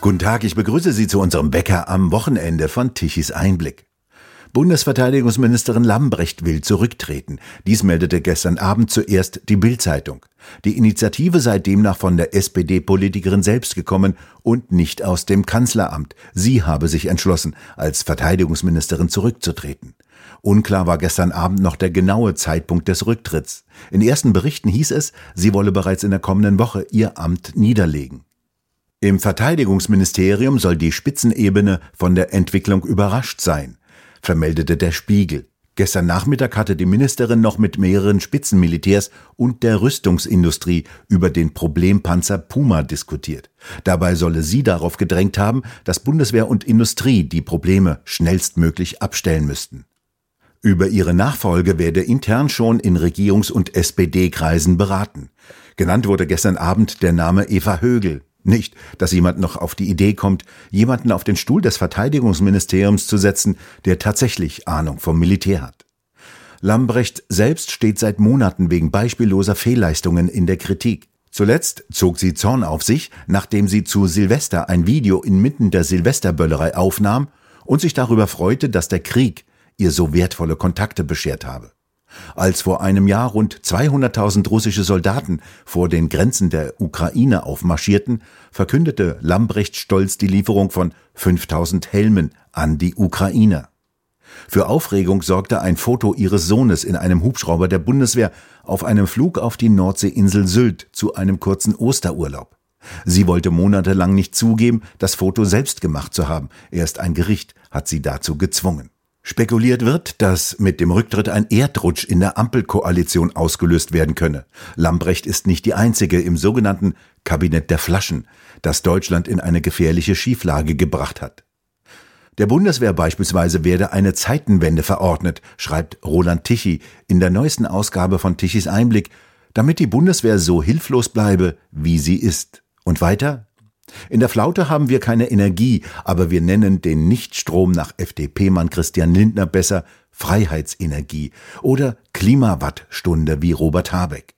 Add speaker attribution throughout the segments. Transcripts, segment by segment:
Speaker 1: Guten Tag, ich begrüße Sie zu unserem Bäcker am Wochenende von Tichys Einblick. Bundesverteidigungsministerin Lambrecht will zurücktreten. Dies meldete gestern Abend zuerst die Bild-Zeitung. Die Initiative sei demnach von der SPD-Politikerin selbst gekommen und nicht aus dem Kanzleramt. Sie habe sich entschlossen, als Verteidigungsministerin zurückzutreten. Unklar war gestern Abend noch der genaue Zeitpunkt des Rücktritts. In ersten Berichten hieß es, sie wolle bereits in der kommenden Woche ihr Amt niederlegen. Im Verteidigungsministerium soll die Spitzenebene von der Entwicklung überrascht sein, vermeldete der Spiegel. Gestern Nachmittag hatte die Ministerin noch mit mehreren Spitzenmilitärs und der Rüstungsindustrie über den Problempanzer Puma diskutiert. Dabei solle sie darauf gedrängt haben, dass Bundeswehr und Industrie die Probleme schnellstmöglich abstellen müssten. Über ihre Nachfolge werde intern schon in Regierungs- und SPD-Kreisen beraten. Genannt wurde gestern Abend der Name Eva Högel. Nicht, dass jemand noch auf die Idee kommt, jemanden auf den Stuhl des Verteidigungsministeriums zu setzen, der tatsächlich Ahnung vom Militär hat. Lambrecht selbst steht seit Monaten wegen beispielloser Fehlleistungen in der Kritik. Zuletzt zog sie Zorn auf sich, nachdem sie zu Silvester ein Video inmitten der Silvesterböllerei aufnahm und sich darüber freute, dass der Krieg ihr so wertvolle Kontakte beschert habe. Als vor einem Jahr rund 200.000 russische Soldaten vor den Grenzen der Ukraine aufmarschierten, verkündete Lambrecht stolz die Lieferung von 5000 Helmen an die Ukrainer. Für Aufregung sorgte ein Foto ihres Sohnes in einem Hubschrauber der Bundeswehr auf einem Flug auf die Nordseeinsel Sylt zu einem kurzen Osterurlaub. Sie wollte monatelang nicht zugeben, das Foto selbst gemacht zu haben. Erst ein Gericht hat sie dazu gezwungen. Spekuliert wird, dass mit dem Rücktritt ein Erdrutsch in der Ampelkoalition ausgelöst werden könne. Lambrecht ist nicht die einzige im sogenannten Kabinett der Flaschen, das Deutschland in eine gefährliche Schieflage gebracht hat. Der Bundeswehr beispielsweise werde eine Zeitenwende verordnet, schreibt Roland Tichy in der neuesten Ausgabe von Tichys Einblick, damit die Bundeswehr so hilflos bleibe, wie sie ist. Und weiter? In der Flaute haben wir keine Energie, aber wir nennen den Nichtstrom nach FDP-Mann Christian Lindner besser Freiheitsenergie oder Klimawattstunde wie Robert Habeck.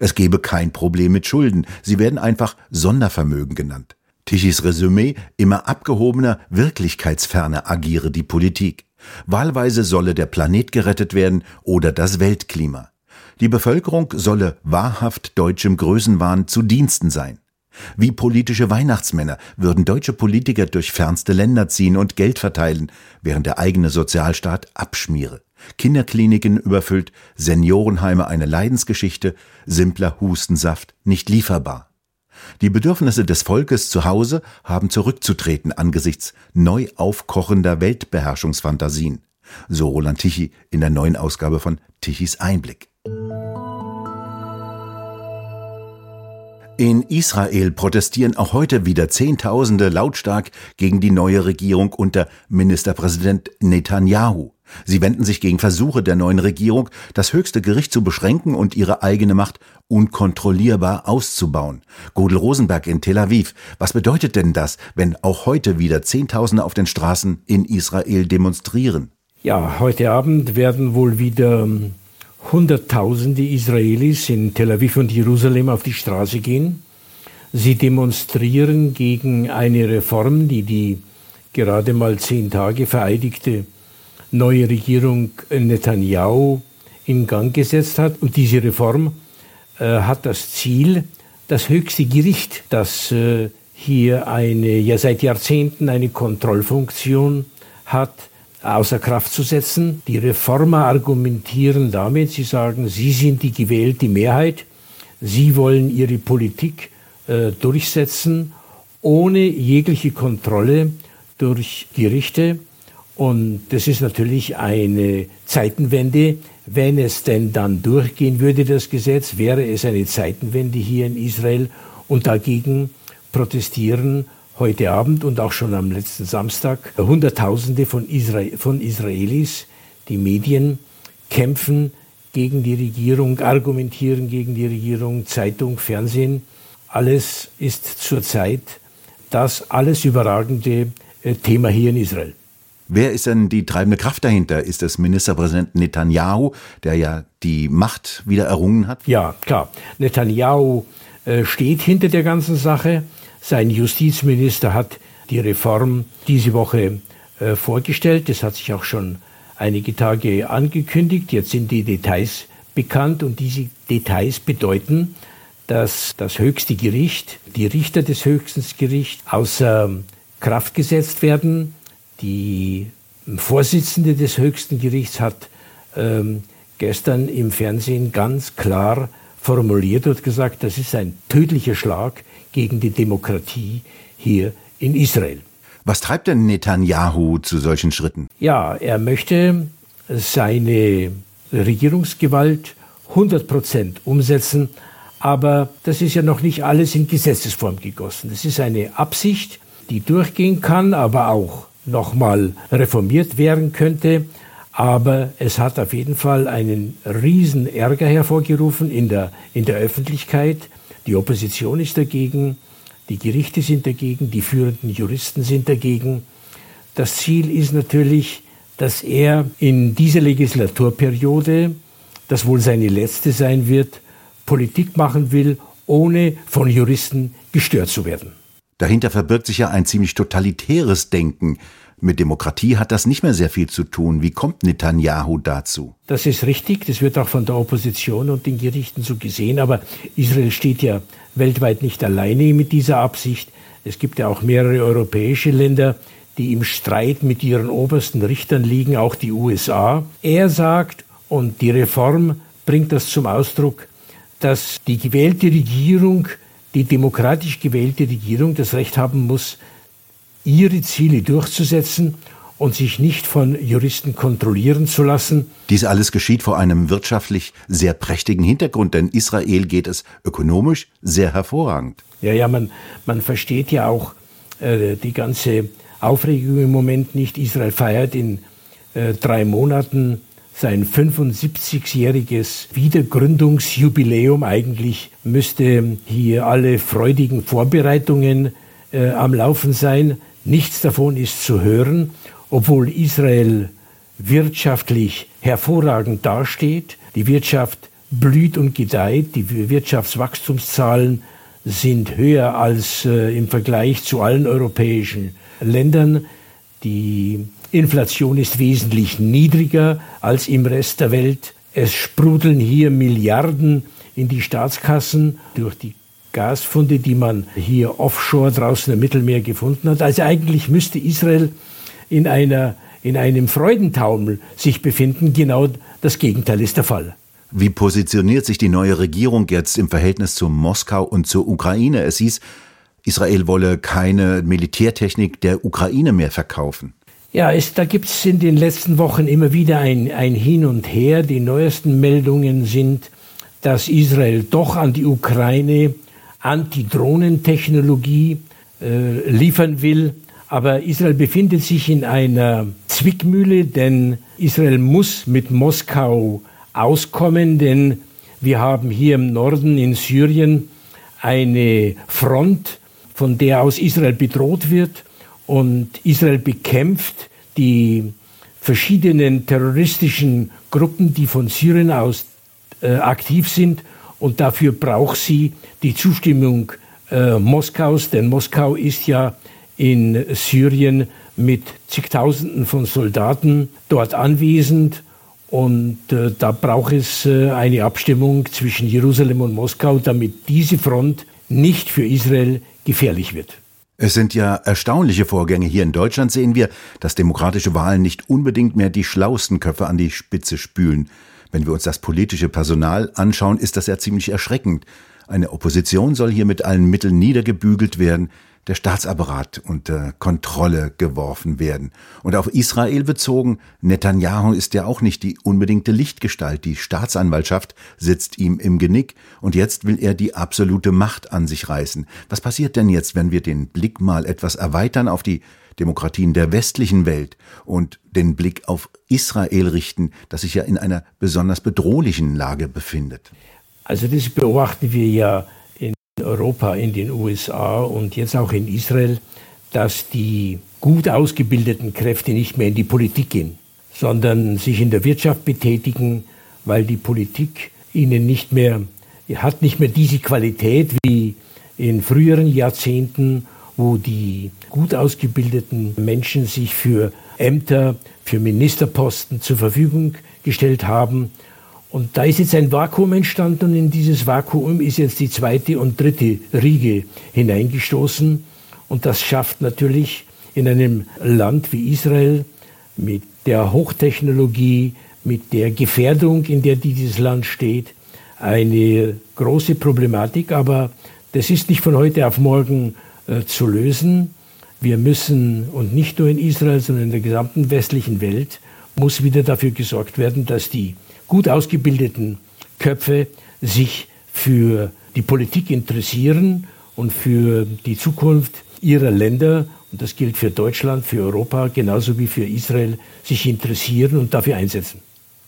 Speaker 1: Es gebe kein Problem mit Schulden, sie werden einfach Sondervermögen genannt. Tichys Resümee, immer abgehobener, wirklichkeitsferner agiere die Politik. Wahlweise solle der Planet gerettet werden oder das Weltklima. Die Bevölkerung solle wahrhaft deutschem Größenwahn zu Diensten sein. Wie politische Weihnachtsmänner würden deutsche Politiker durch fernste Länder ziehen und Geld verteilen, während der eigene Sozialstaat abschmiere. Kinderkliniken überfüllt, Seniorenheime eine Leidensgeschichte, simpler Hustensaft nicht lieferbar. Die Bedürfnisse des Volkes zu Hause haben zurückzutreten angesichts neu aufkochender Weltbeherrschungsfantasien. So Roland Tichy in der neuen Ausgabe von Tichys Einblick. In Israel protestieren auch heute wieder Zehntausende lautstark gegen die neue Regierung unter Ministerpräsident Netanyahu. Sie wenden sich gegen Versuche der neuen Regierung, das höchste Gericht zu beschränken und ihre eigene Macht unkontrollierbar auszubauen. Godel Rosenberg in Tel Aviv. Was bedeutet denn das, wenn auch heute wieder Zehntausende auf den Straßen in Israel demonstrieren?
Speaker 2: Ja, heute Abend werden wohl wieder ähm, Hunderttausende Israelis in Tel Aviv und Jerusalem auf die Straße gehen. Sie demonstrieren gegen eine Reform, die die gerade mal zehn Tage vereidigte neue Regierung Netanyahu in Gang gesetzt hat. Und diese Reform äh, hat das Ziel, das höchste Gericht, das äh, hier eine, ja seit Jahrzehnten eine Kontrollfunktion hat, außer Kraft zu setzen. Die Reformer argumentieren damit, sie sagen, sie sind die gewählte Mehrheit, sie wollen ihre Politik äh, durchsetzen, ohne jegliche Kontrolle durch Gerichte. Und das ist natürlich eine Zeitenwende. Wenn es denn dann durchgehen würde, das Gesetz, wäre es eine Zeitenwende hier in Israel. Und dagegen protestieren heute Abend und auch schon am letzten Samstag Hunderttausende von, Isra von Israelis, die Medien kämpfen gegen die Regierung, argumentieren gegen die Regierung, Zeitung, Fernsehen. Alles ist zurzeit das alles überragende äh, Thema hier in Israel.
Speaker 1: Wer ist denn die treibende Kraft dahinter? Ist es Ministerpräsident Netanyahu, der ja die Macht wieder errungen hat?
Speaker 2: Ja, klar. Netanyahu äh, steht hinter der ganzen Sache. Sein Justizminister hat die Reform diese Woche äh, vorgestellt. Das hat sich auch schon einige Tage angekündigt. Jetzt sind die Details bekannt und diese Details bedeuten, dass das höchste Gericht, die Richter des höchsten Gerichts außer Kraft gesetzt werden. Die Vorsitzende des höchsten Gerichts hat ähm, gestern im Fernsehen ganz klar formuliert und gesagt, das ist ein tödlicher Schlag gegen die Demokratie hier in Israel.
Speaker 1: Was treibt denn Netanyahu zu solchen Schritten?
Speaker 2: Ja, er möchte seine Regierungsgewalt 100 Prozent umsetzen, aber das ist ja noch nicht alles in Gesetzesform gegossen. Das ist eine Absicht, die durchgehen kann, aber auch nochmal reformiert werden könnte. Aber es hat auf jeden Fall einen riesen Ärger hervorgerufen in der, in der Öffentlichkeit. Die Opposition ist dagegen, die Gerichte sind dagegen, die führenden Juristen sind dagegen. Das Ziel ist natürlich, dass er in dieser Legislaturperiode, das wohl seine letzte sein wird, Politik machen will, ohne von Juristen gestört zu werden.
Speaker 1: Dahinter verbirgt sich ja ein ziemlich totalitäres Denken. Mit Demokratie hat das nicht mehr sehr viel zu tun. Wie kommt Netanyahu dazu?
Speaker 2: Das ist richtig. Das wird auch von der Opposition und den Gerichten so gesehen. Aber Israel steht ja weltweit nicht alleine mit dieser Absicht. Es gibt ja auch mehrere europäische Länder, die im Streit mit ihren obersten Richtern liegen, auch die USA. Er sagt, und die Reform bringt das zum Ausdruck, dass die gewählte Regierung, die demokratisch gewählte Regierung das Recht haben muss, ihre Ziele durchzusetzen und sich nicht von Juristen kontrollieren zu lassen.
Speaker 1: Dies alles geschieht vor einem wirtschaftlich sehr prächtigen Hintergrund, denn Israel geht es ökonomisch sehr hervorragend.
Speaker 2: Ja, ja, man, man versteht ja auch äh, die ganze Aufregung im Moment nicht. Israel feiert in äh, drei Monaten sein 75-jähriges Wiedergründungsjubiläum. Eigentlich müsste hier alle freudigen Vorbereitungen äh, am Laufen sein. Nichts davon ist zu hören, obwohl Israel wirtschaftlich hervorragend dasteht. Die Wirtschaft blüht und gedeiht. Die Wirtschaftswachstumszahlen sind höher als äh, im Vergleich zu allen europäischen Ländern. Die Inflation ist wesentlich niedriger als im Rest der Welt. Es sprudeln hier Milliarden in die Staatskassen durch die Gasfunde, die man hier offshore draußen im Mittelmeer gefunden hat. Also eigentlich müsste Israel in einer in einem Freudentaumel sich befinden. Genau das Gegenteil ist der Fall.
Speaker 1: Wie positioniert sich die neue Regierung jetzt im Verhältnis zu Moskau und zur Ukraine? Es hieß, Israel wolle keine Militärtechnik der Ukraine mehr verkaufen.
Speaker 2: Ja, es, da gibt es in den letzten Wochen immer wieder ein, ein Hin und Her. Die neuesten Meldungen sind, dass Israel doch an die Ukraine Antidrohnentechnologie äh, liefern will. Aber Israel befindet sich in einer Zwickmühle, denn Israel muss mit Moskau auskommen, denn wir haben hier im Norden in Syrien eine Front, von der aus Israel bedroht wird. Und Israel bekämpft die verschiedenen terroristischen Gruppen, die von Syrien aus äh, aktiv sind. Und dafür braucht sie die Zustimmung äh, Moskaus, denn Moskau ist ja in Syrien mit zigtausenden von Soldaten dort anwesend. Und äh, da braucht es äh, eine Abstimmung zwischen Jerusalem und Moskau, damit diese Front nicht für Israel gefährlich wird.
Speaker 1: Es sind ja erstaunliche Vorgänge. Hier in Deutschland sehen wir, dass demokratische Wahlen nicht unbedingt mehr die schlauesten Köpfe an die Spitze spülen. Wenn wir uns das politische Personal anschauen, ist das ja ziemlich erschreckend. Eine Opposition soll hier mit allen Mitteln niedergebügelt werden der Staatsapparat unter Kontrolle geworfen werden. Und auf Israel bezogen, Netanyahu ist ja auch nicht die unbedingte Lichtgestalt. Die Staatsanwaltschaft sitzt ihm im Genick und jetzt will er die absolute Macht an sich reißen. Was passiert denn jetzt, wenn wir den Blick mal etwas erweitern auf die Demokratien der westlichen Welt und den Blick auf Israel richten, das sich ja in einer besonders bedrohlichen Lage befindet?
Speaker 2: Also das beobachten wir ja Europa, in den USA und jetzt auch in Israel, dass die gut ausgebildeten Kräfte nicht mehr in die Politik gehen, sondern sich in der Wirtschaft betätigen, weil die Politik ihnen nicht mehr hat nicht mehr diese Qualität wie in früheren Jahrzehnten, wo die gut ausgebildeten Menschen sich für Ämter, für Ministerposten zur Verfügung gestellt haben. Und da ist jetzt ein Vakuum entstanden und in dieses Vakuum ist jetzt die zweite und dritte Riege hineingestoßen. Und das schafft natürlich in einem Land wie Israel mit der Hochtechnologie, mit der Gefährdung, in der dieses Land steht, eine große Problematik. Aber das ist nicht von heute auf morgen äh, zu lösen. Wir müssen, und nicht nur in Israel, sondern in der gesamten westlichen Welt, muss wieder dafür gesorgt werden, dass die gut ausgebildeten Köpfe sich für die Politik interessieren und für die Zukunft ihrer Länder, und das gilt für Deutschland, für Europa, genauso wie für Israel, sich interessieren und dafür einsetzen.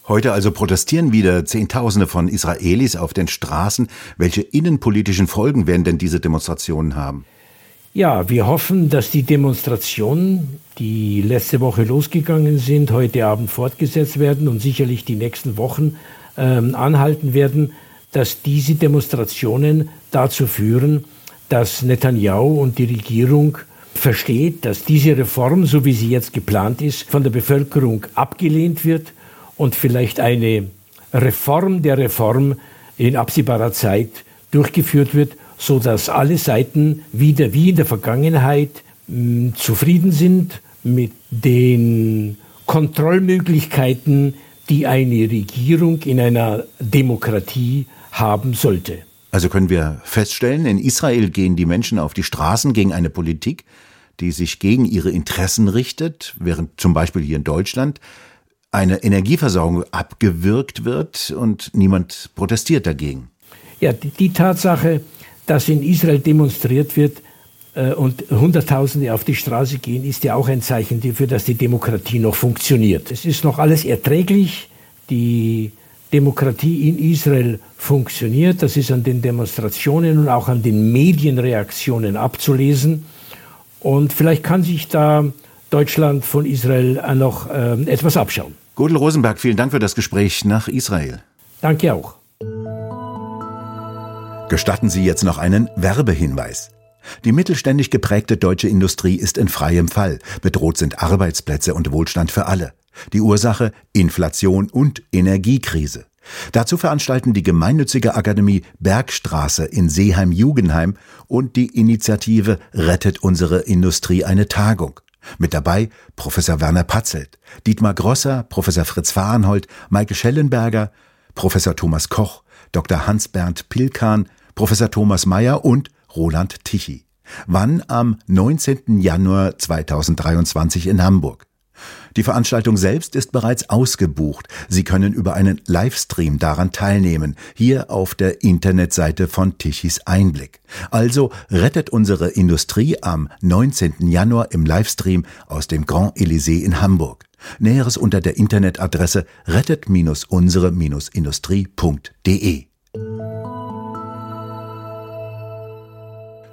Speaker 1: Heute also protestieren wieder Zehntausende von Israelis auf den Straßen. Welche innenpolitischen Folgen werden denn diese Demonstrationen haben?
Speaker 2: Ja, wir hoffen, dass die Demonstrationen, die letzte Woche losgegangen sind, heute Abend fortgesetzt werden und sicherlich die nächsten Wochen ähm, anhalten werden, dass diese Demonstrationen dazu führen, dass Netanyahu und die Regierung versteht, dass diese Reform, so wie sie jetzt geplant ist, von der Bevölkerung abgelehnt wird und vielleicht eine Reform der Reform in absehbarer Zeit durchgeführt wird, so dass alle Seiten wieder wie in der Vergangenheit mh, zufrieden sind mit den Kontrollmöglichkeiten, die eine Regierung in einer Demokratie haben sollte.
Speaker 1: Also können wir feststellen, in Israel gehen die Menschen auf die Straßen gegen eine Politik, die sich gegen ihre Interessen richtet, während zum Beispiel hier in Deutschland eine Energieversorgung abgewirkt wird und niemand protestiert dagegen.
Speaker 2: Ja, die, die Tatsache, dass in Israel demonstriert wird äh, und Hunderttausende auf die Straße gehen, ist ja auch ein Zeichen dafür, dass die Demokratie noch funktioniert. Es ist noch alles erträglich. Die Demokratie in Israel funktioniert. Das ist an den Demonstrationen und auch an den Medienreaktionen abzulesen. Und vielleicht kann sich da Deutschland von Israel noch äh, etwas abschauen.
Speaker 1: Gudel Rosenberg, vielen Dank für das Gespräch nach Israel.
Speaker 2: Danke auch.
Speaker 1: Gestatten Sie jetzt noch einen Werbehinweis. Die mittelständig geprägte deutsche Industrie ist in freiem Fall. Bedroht sind Arbeitsplätze und Wohlstand für alle. Die Ursache Inflation und Energiekrise. Dazu veranstalten die gemeinnützige Akademie Bergstraße in Seeheim-Jugenheim und die Initiative Rettet unsere Industrie eine Tagung. Mit dabei Professor Werner Patzelt, Dietmar Grosser, Professor Fritz Fahrenhold, Maike Schellenberger, Professor Thomas Koch, Dr. Hans-Bernd Pilkan, Professor Thomas Mayer und Roland Tichy. Wann? Am 19. Januar 2023 in Hamburg. Die Veranstaltung selbst ist bereits ausgebucht. Sie können über einen Livestream daran teilnehmen, hier auf der Internetseite von Tichys Einblick. Also rettet unsere Industrie am 19. Januar im Livestream aus dem Grand Elysée in Hamburg. Näheres unter der Internetadresse rettet-unsere-industrie.de.